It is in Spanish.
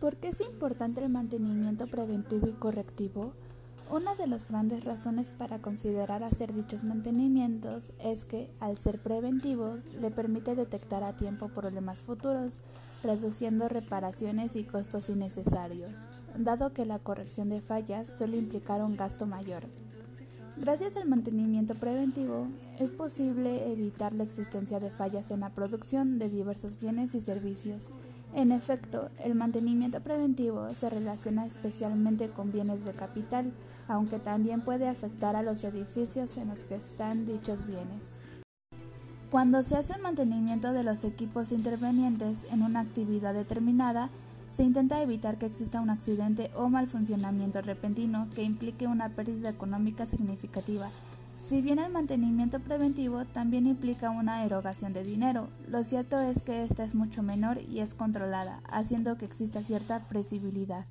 ¿Por qué es importante el mantenimiento preventivo y correctivo? Una de las grandes razones para considerar hacer dichos mantenimientos es que, al ser preventivos, le permite detectar a tiempo problemas futuros, reduciendo reparaciones y costos innecesarios, dado que la corrección de fallas suele implicar un gasto mayor. Gracias al mantenimiento preventivo, es posible evitar la existencia de fallas en la producción de diversos bienes y servicios en efecto, el mantenimiento preventivo se relaciona especialmente con bienes de capital, aunque también puede afectar a los edificios en los que están dichos bienes. Cuando se hace el mantenimiento de los equipos intervenientes en una actividad determinada, se intenta evitar que exista un accidente o mal funcionamiento repentino que implique una pérdida económica significativa si bien el mantenimiento preventivo también implica una erogación de dinero, lo cierto es que esta es mucho menor y es controlada, haciendo que exista cierta previsibilidad.